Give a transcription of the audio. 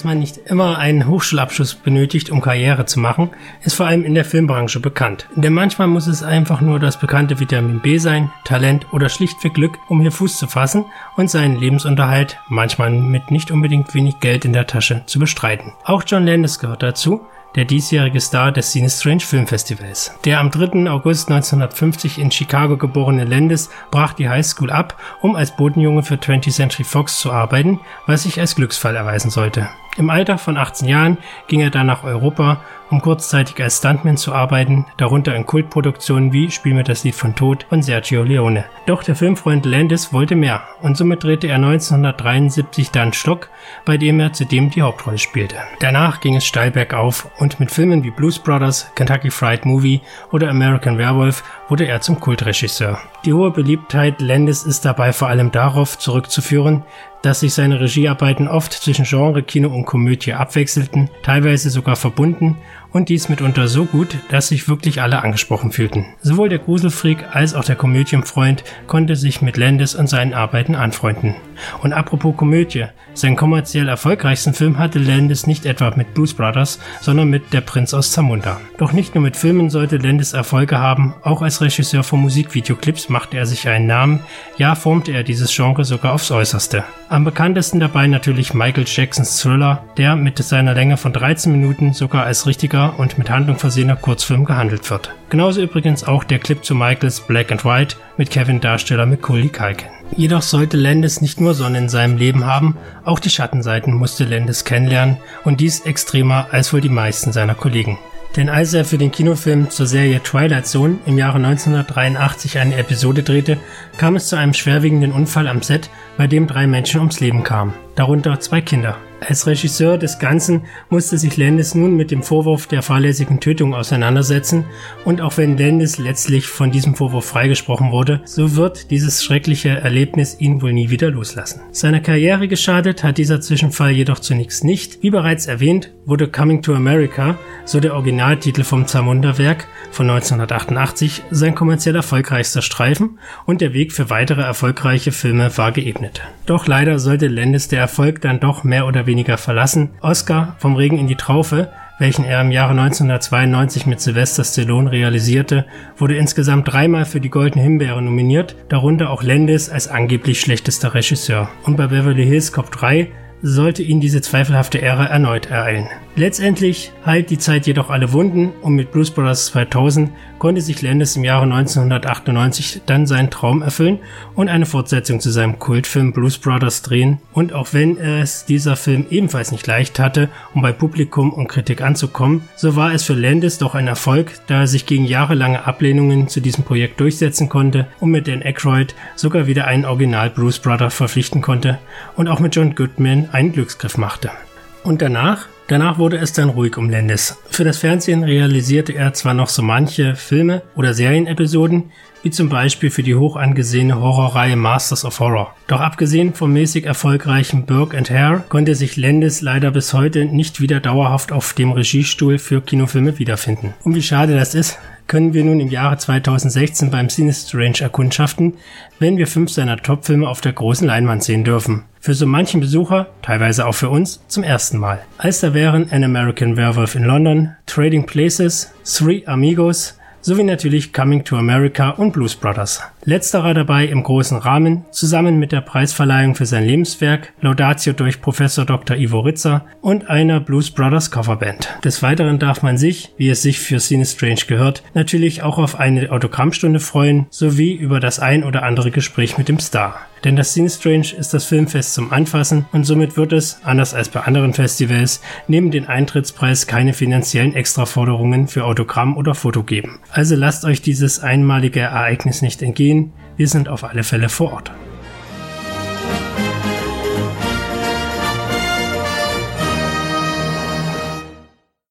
Dass man nicht immer einen Hochschulabschluss benötigt, um Karriere zu machen, ist vor allem in der Filmbranche bekannt. Denn manchmal muss es einfach nur das bekannte Vitamin B sein, Talent oder schlichtweg Glück, um hier Fuß zu fassen und seinen Lebensunterhalt, manchmal mit nicht unbedingt wenig Geld in der Tasche, zu bestreiten. Auch John Landis gehört dazu, der diesjährige Star des Cine Strange Filmfestivals. Der am 3. August 1950 in Chicago geborene Landis brach die High School ab, um als Bodenjunge für 20th Century Fox zu arbeiten, was sich als Glücksfall erweisen sollte. Im Alter von 18 Jahren ging er dann nach Europa, um kurzzeitig als Stuntman zu arbeiten, darunter in Kultproduktionen wie Spiel mir das Lied von Tod von Sergio Leone. Doch der Filmfreund Landis wollte mehr und somit drehte er 1973 dann Stock, bei dem er zudem die Hauptrolle spielte. Danach ging es steil bergauf und mit Filmen wie Blues Brothers, Kentucky Fried Movie oder American Werewolf wurde er zum Kultregisseur. Die hohe Beliebtheit Landis ist dabei vor allem darauf zurückzuführen, dass sich seine Regiearbeiten oft zwischen Genre, Kino und Komödie abwechselten, teilweise sogar verbunden und dies mitunter so gut, dass sich wirklich alle angesprochen fühlten. Sowohl der Gruselfreak als auch der Komödienfreund konnte sich mit Landis und seinen Arbeiten anfreunden. Und apropos Komödie, seinen kommerziell erfolgreichsten Film hatte Landis nicht etwa mit Blues Brothers, sondern mit Der Prinz aus Zamunda. Doch nicht nur mit Filmen sollte Landis Erfolge haben, auch als Regisseur von Musikvideoclips machte er sich einen Namen, ja formte er dieses Genre sogar aufs Äußerste. Am bekanntesten dabei natürlich Michael Jacksons Thriller, der mit seiner Länge von 13 Minuten sogar als richtiger und mit Handlung versehener Kurzfilm gehandelt wird. Genauso übrigens auch der Clip zu Michaels Black and White mit Kevin-Darsteller Macaulay Culkin. Jedoch sollte Landis nicht nur Sonne in seinem Leben haben, auch die Schattenseiten musste Landis kennenlernen und dies extremer als wohl die meisten seiner Kollegen. Denn als er für den Kinofilm zur Serie Twilight Zone im Jahre 1983 eine Episode drehte, kam es zu einem schwerwiegenden Unfall am Set, bei dem drei Menschen ums Leben kamen, darunter zwei Kinder. Als Regisseur des Ganzen musste sich Landis nun mit dem Vorwurf der fahrlässigen Tötung auseinandersetzen und auch wenn Landis letztlich von diesem Vorwurf freigesprochen wurde, so wird dieses schreckliche Erlebnis ihn wohl nie wieder loslassen. Seiner Karriere geschadet hat dieser Zwischenfall jedoch zunächst nicht. Wie bereits erwähnt, wurde Coming to America, so der Originaltitel vom Zamunda-Werk von 1988, sein kommerziell erfolgreichster Streifen und der Weg für weitere erfolgreiche Filme war geebnet. Doch leider sollte Landis der Erfolg dann doch mehr oder weniger verlassen. Oscar vom Regen in die Traufe, welchen er im Jahre 1992 mit Sylvester Stallone realisierte, wurde insgesamt dreimal für die Goldene Himbeere nominiert, darunter auch Landis als angeblich schlechtester Regisseur. Und bei Beverly Hills Cop 3 sollte ihn diese zweifelhafte Ära erneut ereilen. Letztendlich heilt die Zeit jedoch alle Wunden und mit Blues Brothers 2000 konnte sich Landis im Jahre 1998 dann seinen Traum erfüllen und eine Fortsetzung zu seinem Kultfilm Blues Brothers drehen. Und auch wenn es dieser Film ebenfalls nicht leicht hatte, um bei Publikum und Kritik anzukommen, so war es für Landis doch ein Erfolg, da er sich gegen jahrelange Ablehnungen zu diesem Projekt durchsetzen konnte und mit Dan Aykroyd sogar wieder einen Original Blues Brother verpflichten konnte und auch mit John Goodman einen Glücksgriff machte. Und danach Danach wurde es dann ruhig um Landis. Für das Fernsehen realisierte er zwar noch so manche Filme oder Serienepisoden, wie zum Beispiel für die hoch angesehene Horrorreihe Masters of Horror. Doch abgesehen vom mäßig erfolgreichen Burke and Hare konnte sich Landis leider bis heute nicht wieder dauerhaft auf dem Regiestuhl für Kinofilme wiederfinden. Und wie schade das ist, können wir nun im Jahre 2016 beim Cine Strange erkundschaften, wenn wir fünf seiner Topfilme auf der großen Leinwand sehen dürfen. Für so manchen Besucher, teilweise auch für uns, zum ersten Mal. Als da wären An American Werewolf in London, Trading Places, Three Amigos, sowie natürlich Coming to America und Blues Brothers. Letzterer dabei im großen Rahmen, zusammen mit der Preisverleihung für sein Lebenswerk, Laudatio durch Professor Dr. Ivo Ritzer und einer Blues Brothers Coverband. Des Weiteren darf man sich, wie es sich für Cine Strange gehört, natürlich auch auf eine Autogrammstunde freuen, sowie über das ein oder andere Gespräch mit dem Star. Denn das Scene Strange ist das Filmfest zum Anfassen und somit wird es, anders als bei anderen Festivals, neben den Eintrittspreis keine finanziellen Extraforderungen für Autogramm oder Foto geben. Also lasst euch dieses einmalige Ereignis nicht entgehen, wir sind auf alle Fälle vor Ort.